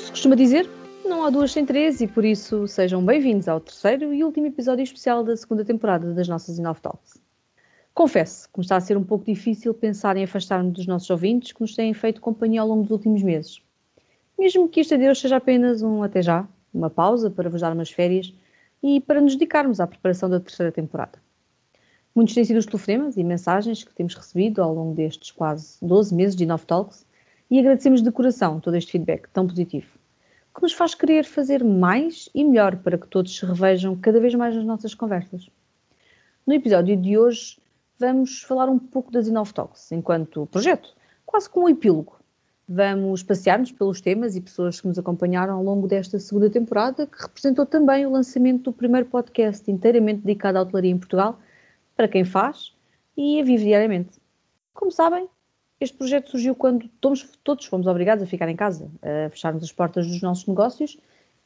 se costuma dizer, não há duas sem três e por isso sejam bem-vindos ao terceiro e último episódio especial da segunda temporada das nossas Inov Talks. Confesso que me está a ser um pouco difícil pensar em afastar-me dos nossos ouvintes que nos têm feito companhia ao longo dos últimos meses. Mesmo que este adeus seja apenas um até já, uma pausa para vos dar umas férias e para nos dedicarmos à preparação da terceira temporada. Muitos têm sido os telefonemas e mensagens que temos recebido ao longo destes quase 12 meses de Inov Talks e agradecemos de coração todo este feedback tão positivo, que nos faz querer fazer mais e melhor para que todos se revejam cada vez mais nas nossas conversas. No episódio de hoje vamos falar um pouco das Inov Talks enquanto projeto, quase como um epílogo. Vamos passear-nos pelos temas e pessoas que nos acompanharam ao longo desta segunda temporada, que representou também o lançamento do primeiro podcast inteiramente dedicado à hotelaria em Portugal, para quem faz e a vive diariamente. Como sabem, este projeto surgiu quando todos, todos fomos obrigados a ficar em casa, a fecharmos as portas dos nossos negócios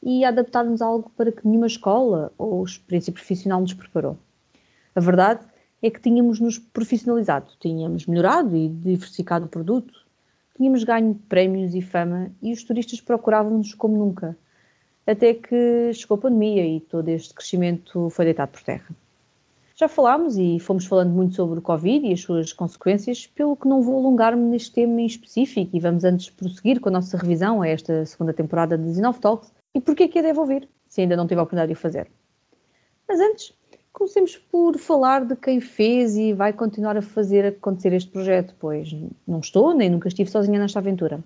e a adaptarmos algo para que nenhuma escola ou experiência profissional nos preparou. A verdade é que tínhamos nos profissionalizado, tínhamos melhorado e diversificado o produto, tínhamos ganho prémios e fama e os turistas procuravam-nos como nunca. Até que chegou a pandemia e todo este crescimento foi deitado por terra. Já falámos e fomos falando muito sobre o Covid e as suas consequências, pelo que não vou alongar-me neste tema em específico e vamos antes prosseguir com a nossa revisão a esta segunda temporada de Zinov Talks e porquê é que a deve ouvir, se ainda não teve a oportunidade de o fazer. Mas antes, comecemos por falar de quem fez e vai continuar a fazer acontecer este projeto, pois não estou nem nunca estive sozinha nesta aventura.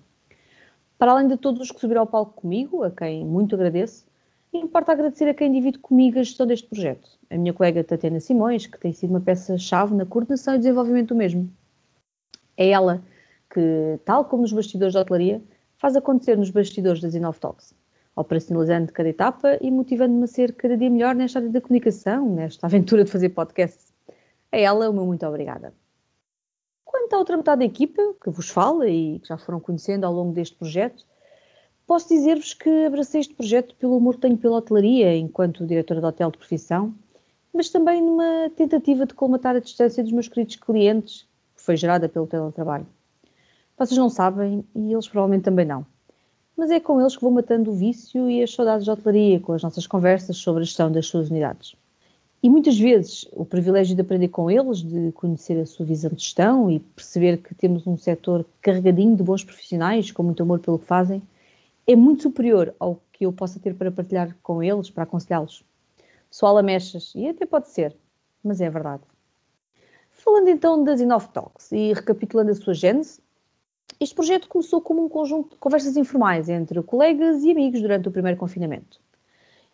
Para além de todos os que subiram ao palco comigo, a quem muito agradeço, importa agradecer a quem divide comigo a gestão deste projeto. A minha colega Tatiana Simões, que tem sido uma peça-chave na coordenação e desenvolvimento do mesmo. É ela que, tal como nos bastidores da hotelaria, faz acontecer nos bastidores das Inov Talks, operacionalizando cada etapa e motivando-me a ser cada dia melhor nesta área da comunicação, nesta aventura de fazer podcasts. A ela, o meu muito obrigada. Quanto à outra metade da equipa, que vos fala e que já foram conhecendo ao longo deste projeto, Posso dizer-vos que abracei este projeto pelo amor que tenho pela hotelaria, enquanto diretora de hotel de profissão, mas também numa tentativa de colmatar a distância dos meus queridos clientes, que foi gerada pelo teletrabalho. Vocês não sabem, e eles provavelmente também não. Mas é com eles que vou matando o vício e as saudades de hotelaria, com as nossas conversas sobre a gestão das suas unidades. E muitas vezes o privilégio de aprender com eles, de conhecer a sua visão de gestão e perceber que temos um setor carregadinho de bons profissionais, com muito amor pelo que fazem, é muito superior ao que eu possa ter para partilhar com eles, para aconselhá-los. Só lamechas, e até pode ser, mas é verdade. Falando então das Inov Talks e recapitulando a sua gênese, este projeto começou como um conjunto de conversas informais entre colegas e amigos durante o primeiro confinamento.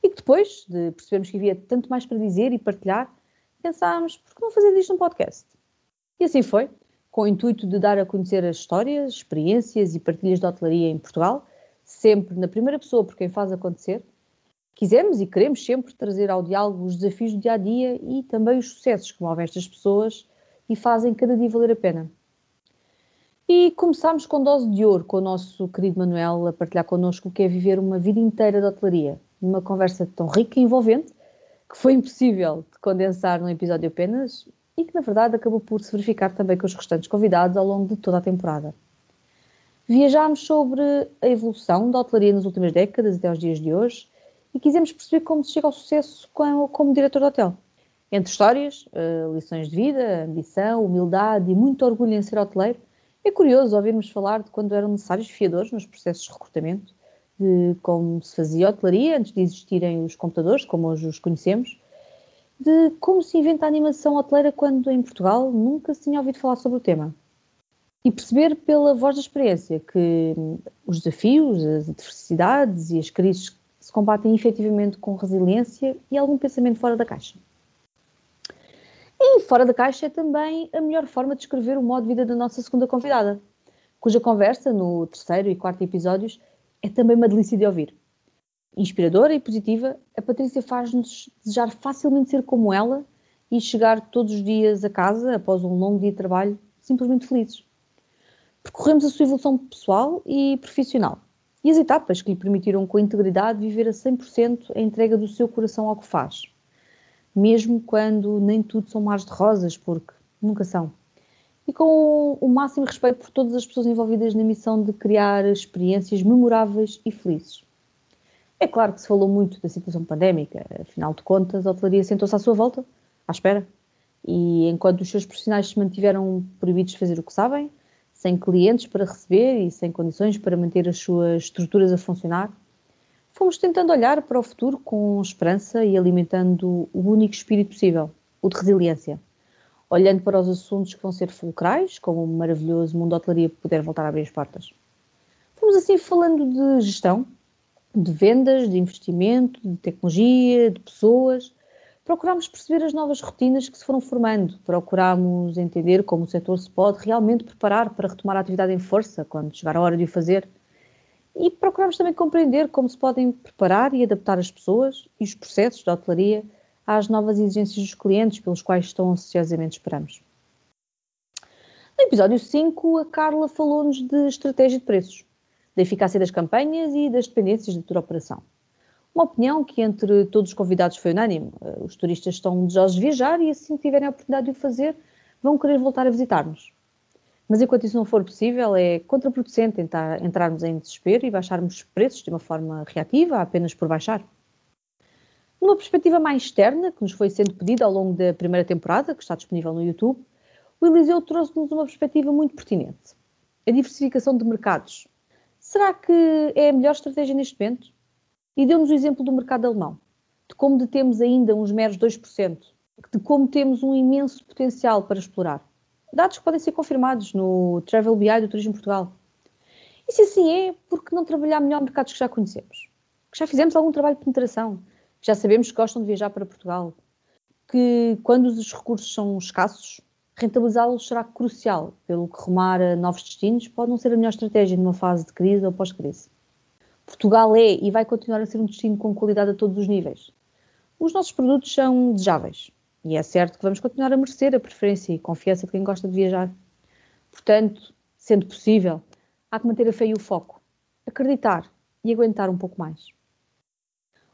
E que depois de percebermos que havia tanto mais para dizer e partilhar, pensámos, por que não fazer disto um podcast? E assim foi, com o intuito de dar a conhecer as histórias, experiências e partilhas de hotelaria em Portugal sempre na primeira pessoa por quem faz acontecer, quisemos e queremos sempre trazer ao diálogo os desafios do dia a dia e também os sucessos que movem estas pessoas e fazem cada dia valer a pena. E começámos com dose de ouro com o nosso querido Manuel a partilhar connosco o que é viver uma vida inteira de hotelaria, numa conversa tão rica e envolvente que foi impossível de condensar num episódio apenas e que na verdade acabou por se verificar também com os restantes convidados ao longo de toda a temporada. Viajámos sobre a evolução da hotelaria nas últimas décadas até aos dias de hoje e quisemos perceber como se chega ao sucesso como, como diretor de hotel. Entre histórias, uh, lições de vida, ambição, humildade e muito orgulho em ser hoteleiro, é curioso ouvirmos falar de quando eram necessários fiadores nos processos de recrutamento, de como se fazia hotelaria antes de existirem os computadores, como hoje os conhecemos, de como se inventa a animação hoteleira quando em Portugal nunca se tinha ouvido falar sobre o tema e perceber pela voz da experiência que os desafios, as adversidades e as crises se combatem efetivamente com resiliência e algum pensamento fora da caixa. E fora da caixa é também a melhor forma de descrever o modo de vida da nossa segunda convidada, cuja conversa no terceiro e quarto episódios é também uma delícia de ouvir. Inspiradora e positiva, a Patrícia faz-nos desejar facilmente ser como ela e chegar todos os dias a casa, após um longo dia de trabalho, simplesmente felizes percorremos a sua evolução pessoal e profissional e as etapas que lhe permitiram com integridade viver a 100% a entrega do seu coração ao que faz, mesmo quando nem tudo são mares de rosas, porque nunca são. e com o máximo respeito por todas as pessoas envolvidas na missão de criar experiências memoráveis e felizes. É claro que se falou muito da situação pandémica, afinal de contas, a hotelaria sentou-se à sua volta, à espera, e enquanto os seus profissionais se mantiveram proibidos de fazer o que sabem, sem clientes para receber e sem condições para manter as suas estruturas a funcionar, fomos tentando olhar para o futuro com esperança e alimentando o único espírito possível, o de resiliência. Olhando para os assuntos que vão ser fulcrais, como o maravilhoso mundo da hotelaria poder voltar a abrir as portas. Fomos assim falando de gestão, de vendas, de investimento, de tecnologia, de pessoas. Procurámos perceber as novas rotinas que se foram formando, procurámos entender como o setor se pode realmente preparar para retomar a atividade em força quando chegar a hora de o fazer. E procurámos também compreender como se podem preparar e adaptar as pessoas e os processos da hotelaria às novas exigências dos clientes pelos quais tão ansiosamente esperamos. No episódio 5, a Carla falou-nos de estratégia de preços da eficácia das campanhas e das dependências de toda operação. Uma opinião que entre todos os convidados foi unânime. Eh, os turistas estão desejosos de viajar e assim que tiverem a oportunidade de o fazer, vão querer voltar a visitar-nos. Mas enquanto isso não for possível, é contraproducente tentar entrarmos em desespero e baixarmos preços de uma forma reativa, apenas por baixar. Numa perspectiva mais externa, que nos foi sendo pedida ao longo da primeira temporada, que está disponível no YouTube, o Eliseu trouxe-nos uma perspectiva muito pertinente. A diversificação de mercados, Será que é a melhor estratégia neste momento? E deu-nos o exemplo do mercado alemão, de como detemos ainda uns meros 2%, de como temos um imenso potencial para explorar. Dados que podem ser confirmados no Travel BI do Turismo Portugal. E se assim é, por que não trabalhar melhor mercados que já conhecemos? Que já fizemos algum trabalho de penetração, que já sabemos que gostam de viajar para Portugal, que quando os recursos são escassos, rentabilizá-los será crucial, pelo que rumar a novos destinos pode não ser a melhor estratégia numa fase de crise ou pós-crise. Portugal é e vai continuar a ser um destino com qualidade a todos os níveis. Os nossos produtos são desejáveis e é certo que vamos continuar a merecer a preferência e confiança de quem gosta de viajar. Portanto, sendo possível, há que manter a fé e o foco, acreditar e aguentar um pouco mais.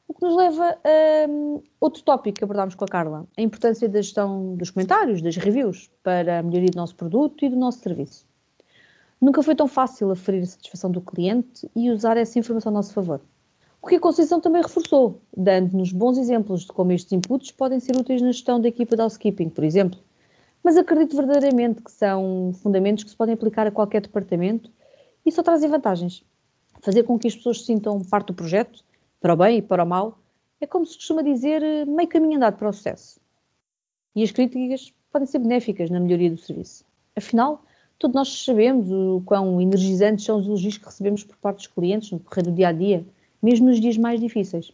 O que nos leva a um, outro tópico que abordámos com a Carla, a importância da gestão dos comentários, das reviews, para a melhoria do nosso produto e do nosso serviço. Nunca foi tão fácil aferir a satisfação do cliente e usar essa informação a nosso favor. O que a Conceição também reforçou, dando-nos bons exemplos de como estes inputs podem ser úteis na gestão da equipa de housekeeping, por exemplo. Mas acredito verdadeiramente que são fundamentos que se podem aplicar a qualquer departamento e só trazem vantagens. Fazer com que as pessoas se sintam parte do projeto para o bem e para o mal, é como se costuma dizer, meio caminho andado para o sucesso. E as críticas podem ser benéficas na melhoria do serviço. Afinal, todos nós sabemos o quão energizantes são os elogios que recebemos por parte dos clientes no correr do dia a dia, mesmo nos dias mais difíceis.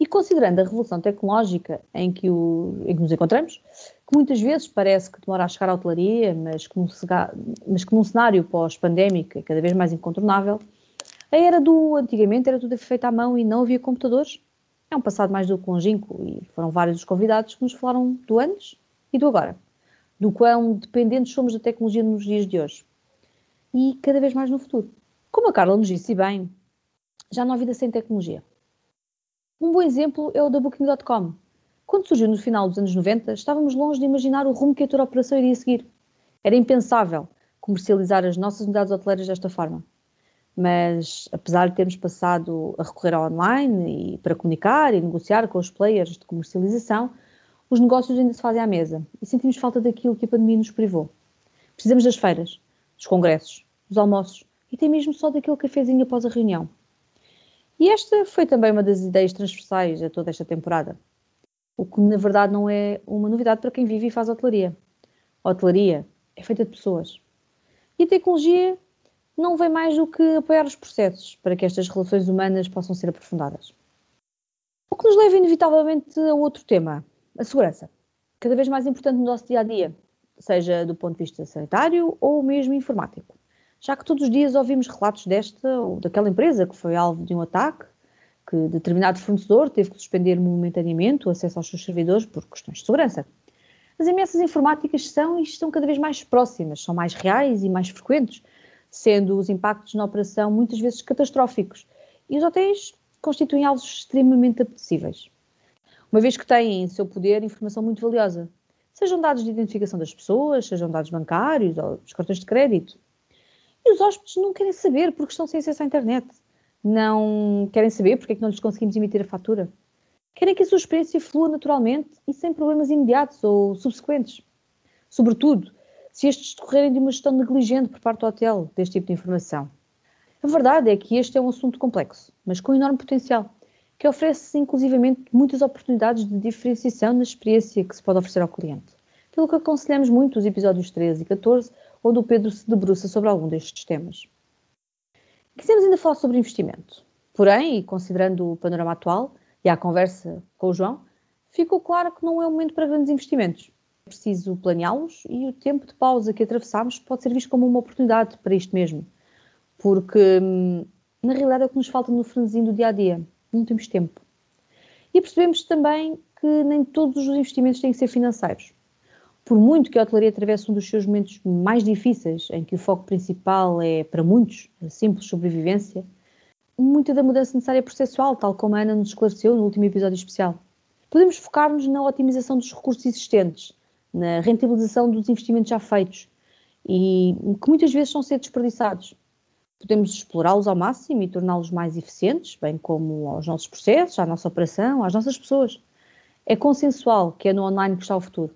E considerando a revolução tecnológica em que, o, em que nos encontramos, que muitas vezes parece que demora a chegar à hotelaria, mas que num, mas que num cenário pós-pandémico é cada vez mais incontornável, a era do antigamente era tudo feito à mão e não havia computadores. É um passado mais do que longínquo e foram vários os convidados que nos falaram do antes e do agora, do quão dependentes somos da tecnologia nos dias de hoje e cada vez mais no futuro. Como a Carla nos disse bem, já não há vida sem tecnologia. Um bom exemplo é o da Booking.com. Quando surgiu no final dos anos 90, estávamos longe de imaginar o rumo que a toda a operação iria seguir. Era impensável comercializar as nossas unidades hoteleiras desta forma mas apesar de termos passado a recorrer ao online e para comunicar e negociar com os players de comercialização, os negócios ainda se fazem à mesa e sentimos falta daquilo que a pandemia nos privou. Precisamos das feiras, dos congressos, dos almoços e até mesmo só daquele cafezinho após a reunião. E esta foi também uma das ideias transversais a toda esta temporada. O que na verdade não é uma novidade para quem vive e faz hotelaria. A hotelaria é feita de pessoas. E a tecnologia não vem mais do que apoiar os processos para que estas relações humanas possam ser aprofundadas. O que nos leva inevitavelmente a outro tema, a segurança, cada vez mais importante no nosso dia a dia, seja do ponto de vista sanitário ou mesmo informático. Já que todos os dias ouvimos relatos desta ou daquela empresa que foi alvo de um ataque, que determinado fornecedor teve que suspender momentaneamente o acesso aos seus servidores por questões de segurança. As ameaças informáticas são e estão cada vez mais próximas, são mais reais e mais frequentes, sendo os impactos na operação muitas vezes catastróficos. E os hotéis constituem alvos extremamente apetecíveis, uma vez que têm em seu poder informação muito valiosa, Sejam dados de identificação das pessoas, sejam dados bancários ou dos cartões de crédito. E os hóspedes não querem saber porque estão sem acesso à internet. Não querem saber porque é que não lhes conseguimos emitir a fatura. Querem que a sua experiência flua naturalmente e sem problemas imediatos ou subsequentes. Sobretudo, se estes decorrerem de uma gestão negligente por parte do hotel deste tipo de informação. A verdade é que este é um assunto complexo, mas com enorme potencial, que oferece inclusivamente muitas oportunidades de diferenciação na experiência que se pode oferecer ao cliente. Pelo que aconselhamos muito os episódios 13 e 14, onde o Pedro se debruça sobre algum destes temas. Quisemos ainda falar sobre investimento. Porém, e considerando o panorama atual e a conversa com o João, ficou claro que não é o momento para grandes investimentos. É preciso planeá-los e o tempo de pausa que atravessamos pode ser visto como uma oportunidade para isto mesmo. Porque, hum, na realidade, é o que nos falta no franzinho do dia a dia. Não temos tempo. E percebemos também que nem todos os investimentos têm que ser financeiros. Por muito que a hotelaria atravesse um dos seus momentos mais difíceis, em que o foco principal é, para muitos, a simples sobrevivência, muita da mudança necessária é processual, tal como a Ana nos esclareceu no último episódio especial. Podemos focar-nos na otimização dos recursos existentes, na rentabilização dos investimentos já feitos e que muitas vezes são ser desperdiçados. Podemos explorá-los ao máximo e torná-los mais eficientes, bem como aos nossos processos, à nossa operação, às nossas pessoas. É consensual que é no online que está o futuro.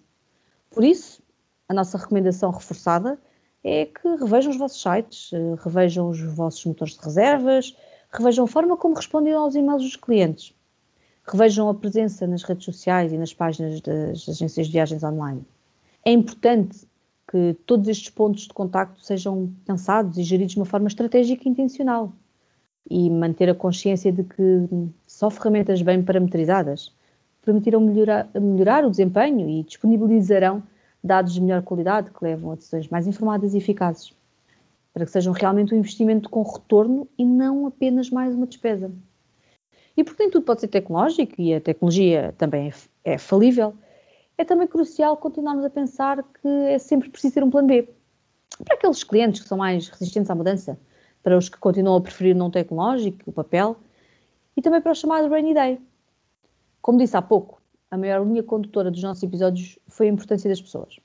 Por isso, a nossa recomendação reforçada é que revejam os vossos sites, eh, revejam os vossos motores de reservas, revejam a forma como respondem aos e-mails dos clientes revejam a presença nas redes sociais e nas páginas das agências de viagens online. É importante que todos estes pontos de contacto sejam pensados e geridos de uma forma estratégica e intencional e manter a consciência de que só ferramentas bem parametrizadas permitirão melhorar, melhorar o desempenho e disponibilizarão dados de melhor qualidade que levam a decisões mais informadas e eficazes, para que sejam realmente um investimento com retorno e não apenas mais uma despesa. E porque nem tudo pode ser tecnológico e a tecnologia também é, é falível, é também crucial continuarmos a pensar que é sempre preciso ter um plano B. Para aqueles clientes que são mais resistentes à mudança, para os que continuam a preferir o não tecnológico, o papel, e também para o chamado Rainy Day. Como disse há pouco, a maior linha condutora dos nossos episódios foi a importância das pessoas.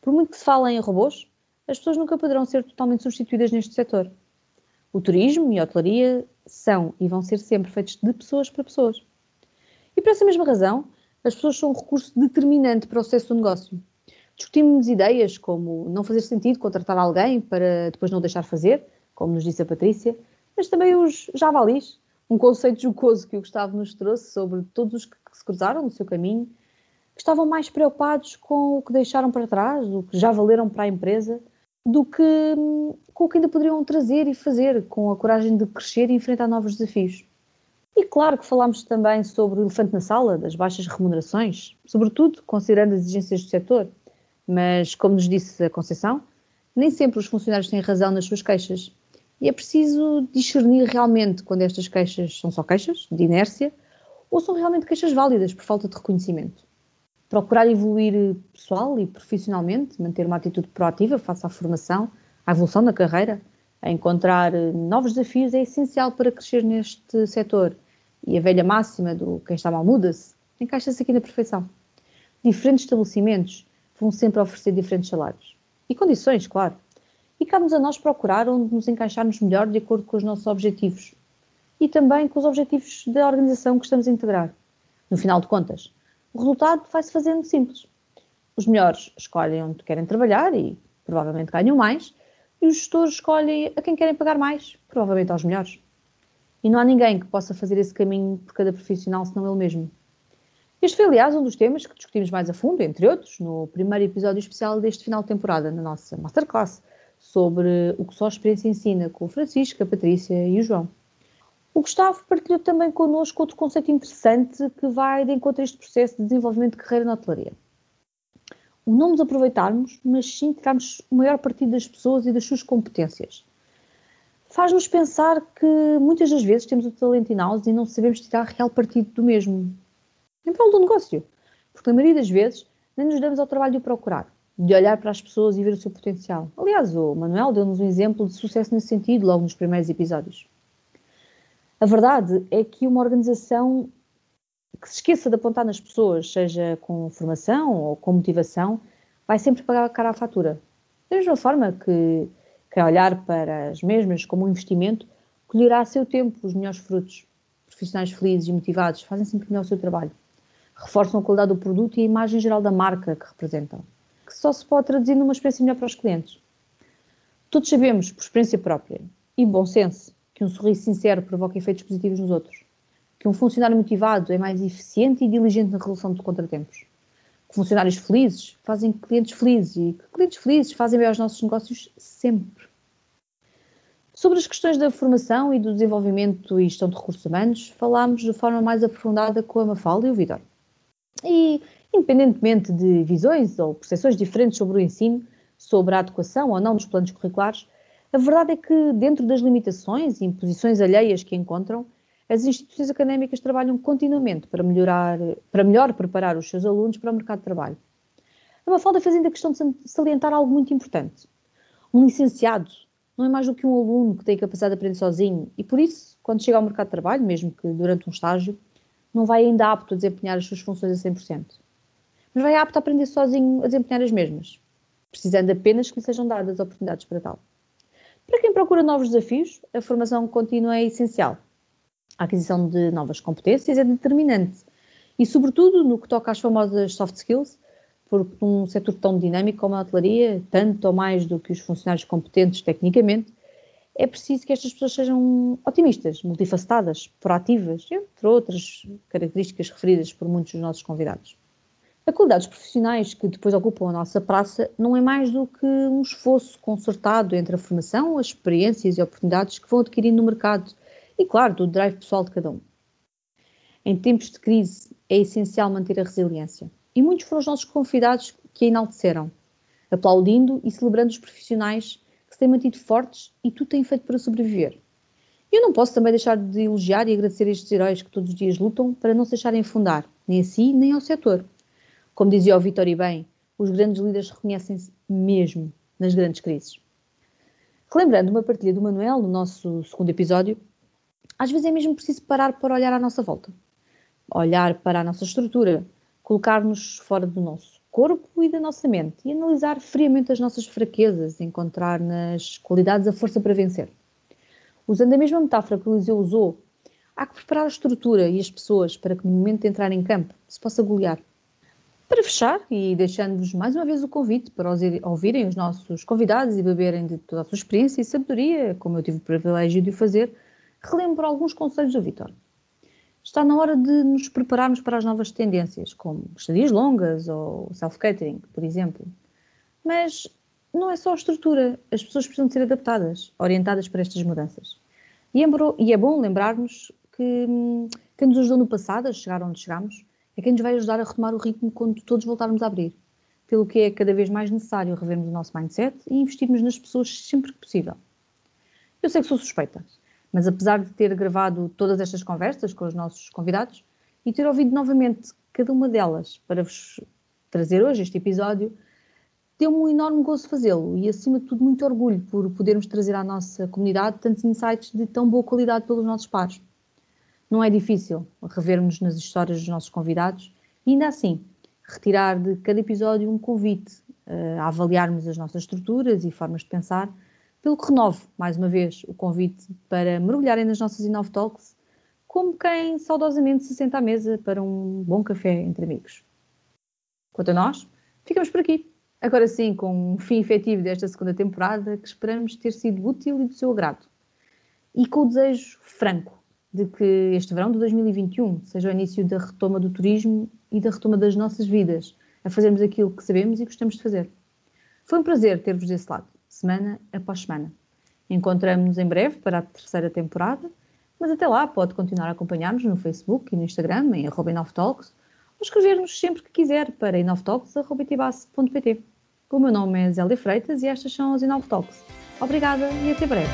Por muito que se fale em robôs, as pessoas nunca poderão ser totalmente substituídas neste setor. O turismo e a hotelaria são e vão ser sempre feitos de pessoas para pessoas. E por essa mesma razão, as pessoas são um recurso determinante para o sucesso do negócio. Discutimos ideias como não fazer sentido contratar alguém para depois não deixar fazer, como nos disse a Patrícia, mas também os javalis, um conceito jocoso que o Gustavo nos trouxe sobre todos os que se cruzaram no seu caminho, que estavam mais preocupados com o que deixaram para trás, o que já valeram para a empresa, do que hum, com o que ainda poderiam trazer e fazer, com a coragem de crescer e enfrentar novos desafios. Claro que falámos também sobre o elefante na sala, das baixas remunerações, sobretudo considerando as exigências do setor. Mas, como nos disse a Conceição, nem sempre os funcionários têm razão nas suas queixas. E é preciso discernir realmente quando estas queixas são só queixas, de inércia, ou são realmente queixas válidas por falta de reconhecimento procurar evoluir pessoal e profissionalmente, manter uma atitude proativa face à formação, à evolução da carreira, a encontrar novos desafios é essencial para crescer neste setor. E a velha máxima do quem está mal muda-se encaixa-se aqui na perfeição. Diferentes estabelecimentos vão sempre oferecer diferentes salários. E condições, claro. E cabe-nos a nós procurar onde nos encaixarmos melhor de acordo com os nossos objetivos. E também com os objetivos da organização que estamos a integrar. No final de contas, o resultado vai-se fazendo simples. Os melhores escolhem onde querem trabalhar e provavelmente ganham mais, e os gestores escolhem a quem querem pagar mais, provavelmente aos melhores. E não há ninguém que possa fazer esse caminho por cada profissional senão ele mesmo. Este foi, aliás, um dos temas que discutimos mais a fundo, entre outros, no primeiro episódio especial deste final de temporada, na nossa Masterclass, sobre o que só a experiência ensina, com o Francisco, a Patrícia e o João. O Gustavo partilhou também connosco outro conceito interessante que vai de encontro a este processo de desenvolvimento de carreira na hotelaria. O não nos aproveitarmos, mas sim tirarmos o maior partido das pessoas e das suas competências. Faz-nos pensar que muitas das vezes temos o talento in-house e não sabemos tirar real partido do mesmo. Em prol do negócio. Porque na maioria das vezes nem nos damos ao trabalho de o procurar, de olhar para as pessoas e ver o seu potencial. Aliás, o Manuel deu-nos um exemplo de sucesso nesse sentido logo nos primeiros episódios. A verdade é que uma organização que se esqueça de apontar nas pessoas, seja com formação ou com motivação, vai sempre pagar a cara à fatura. Da mesma forma que, que olhar para as mesmas como um investimento, colherá a seu tempo os melhores frutos. Profissionais felizes e motivados fazem sempre melhor o seu trabalho. Reforçam a qualidade do produto e a imagem geral da marca que representam, que só se pode traduzir numa experiência melhor para os clientes. Todos sabemos, por experiência própria e bom senso, que um sorriso sincero provoca efeitos positivos nos outros, que um funcionário motivado é mais eficiente e diligente na resolução de contratempos, funcionários felizes fazem clientes felizes e clientes felizes fazem bem aos nossos negócios sempre. Sobre as questões da formação e do desenvolvimento e gestão de recursos humanos, falámos de forma mais aprofundada com a Mafalda e o Vitor. E, independentemente de visões ou percepções diferentes sobre o ensino, sobre a adequação ou não dos planos curriculares, a verdade é que, dentro das limitações e imposições alheias que encontram, as instituições académicas trabalham continuamente para, melhorar, para melhor preparar os seus alunos para o mercado de trabalho. A Mafalda fez ainda questão de salientar algo muito importante. Um licenciado não é mais do que um aluno que tem capacidade de aprender sozinho e, por isso, quando chega ao mercado de trabalho, mesmo que durante um estágio, não vai ainda apto a desempenhar as suas funções a 100%. Mas vai apto a aprender sozinho a desempenhar as mesmas, precisando apenas que lhe sejam dadas oportunidades para tal. Para quem procura novos desafios, a formação contínua é essencial. A aquisição de novas competências é determinante e, sobretudo, no que toca às famosas soft skills, porque num setor tão dinâmico como a hotelaria, tanto ou mais do que os funcionários competentes tecnicamente, é preciso que estas pessoas sejam otimistas, multifacetadas, proativas, entre outras características referidas por muitos dos nossos convidados. A qualidade dos profissionais que depois ocupam a nossa praça não é mais do que um esforço concertado entre a formação, as experiências e oportunidades que vão adquirindo no mercado e, claro, do drive pessoal de cada um. Em tempos de crise é essencial manter a resiliência e muitos foram os nossos convidados que a enalteceram, aplaudindo e celebrando os profissionais que se têm mantido fortes e tudo têm feito para sobreviver. Eu não posso também deixar de elogiar e agradecer estes heróis que todos os dias lutam para não se deixarem afundar, nem a si, nem ao setor. Como dizia o Vitor e bem, os grandes líderes reconhecem-se mesmo nas grandes crises. Relembrando uma partilha do Manuel no nosso segundo episódio, às vezes é mesmo preciso parar para olhar à nossa volta. Olhar para a nossa estrutura, colocar-nos fora do nosso corpo e da nossa mente e analisar friamente as nossas fraquezas, encontrar nas qualidades a força para vencer. Usando a mesma metáfora que o Eliseu usou, há que preparar a estrutura e as pessoas para que no momento de entrar em campo se possa golear. Para fechar, e deixando-vos mais uma vez o convite para ouvirem os nossos convidados e beberem de toda a sua experiência e sabedoria, como eu tive o privilégio de o fazer, relembro alguns conselhos do Vitor está na hora de nos prepararmos para as novas tendências, como estadias longas ou self-catering, por exemplo. Mas não é só a estrutura, as pessoas precisam ser adaptadas, orientadas para estas mudanças. E é, é bom lembrarmos que hum, quem nos ajudou no passado a chegar onde chegamos é quem nos vai ajudar a retomar o ritmo quando todos voltarmos a abrir. Pelo que é cada vez mais necessário revermos o nosso mindset e investirmos nas pessoas sempre que possível. Eu sei que sou suspeita, mas apesar de ter gravado todas estas conversas com os nossos convidados e ter ouvido novamente cada uma delas para vos trazer hoje este episódio, deu-me um enorme gozo fazê-lo e, acima de tudo, muito orgulho por podermos trazer à nossa comunidade tantos insights de tão boa qualidade pelos nossos pares. Não é difícil revermos nas histórias dos nossos convidados e, ainda assim, retirar de cada episódio um convite uh, a avaliarmos as nossas estruturas e formas de pensar pelo que renovo, mais uma vez, o convite para mergulharem nas nossas Inov Talks, como quem saudosamente se senta à mesa para um bom café entre amigos. Quanto a nós, ficamos por aqui. Agora sim, com um fim efetivo desta segunda temporada, que esperamos ter sido útil e do seu agrado. E com o desejo franco de que este verão de 2021 seja o início da retoma do turismo e da retoma das nossas vidas, a fazermos aquilo que sabemos e gostamos de fazer. Foi um prazer ter-vos desse lado semana após semana. Encontramos-nos em breve para a terceira temporada, mas até lá pode continuar a acompanhar-nos no Facebook e no Instagram, em @inovtalks, ou escrever-nos sempre que quiser para inovtalks.pt. O meu nome é Zélia Freitas e estas são as Inovtalks. Obrigada e até breve.